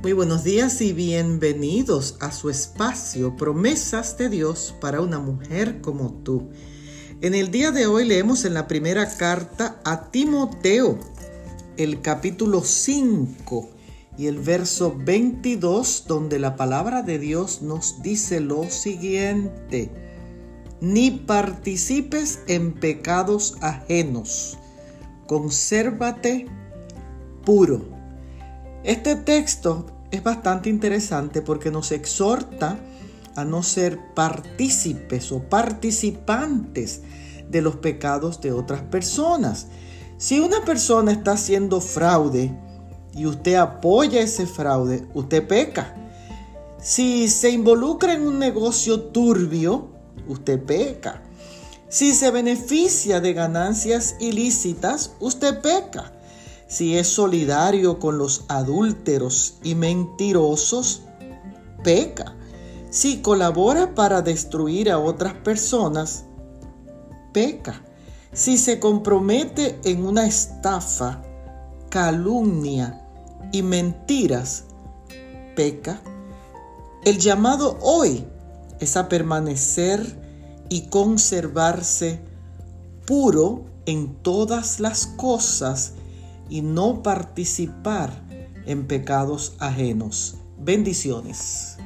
Muy buenos días y bienvenidos a su espacio Promesas de Dios para una mujer como tú. En el día de hoy leemos en la primera carta a Timoteo, el capítulo 5 y el verso 22, donde la palabra de Dios nos dice lo siguiente, ni participes en pecados ajenos, consérvate puro este texto es bastante interesante porque nos exhorta a no ser partícipes o participantes de los pecados de otras personas. Si una persona está haciendo fraude y usted apoya ese fraude, usted peca. Si se involucra en un negocio turbio, usted peca. Si se beneficia de ganancias ilícitas, usted peca si es solidario con los adúlteros y mentirosos, peca. Si colabora para destruir a otras personas, peca. Si se compromete en una estafa, calumnia y mentiras, peca. El llamado hoy es a permanecer y conservarse puro en todas las cosas y no participar en pecados ajenos. Bendiciones.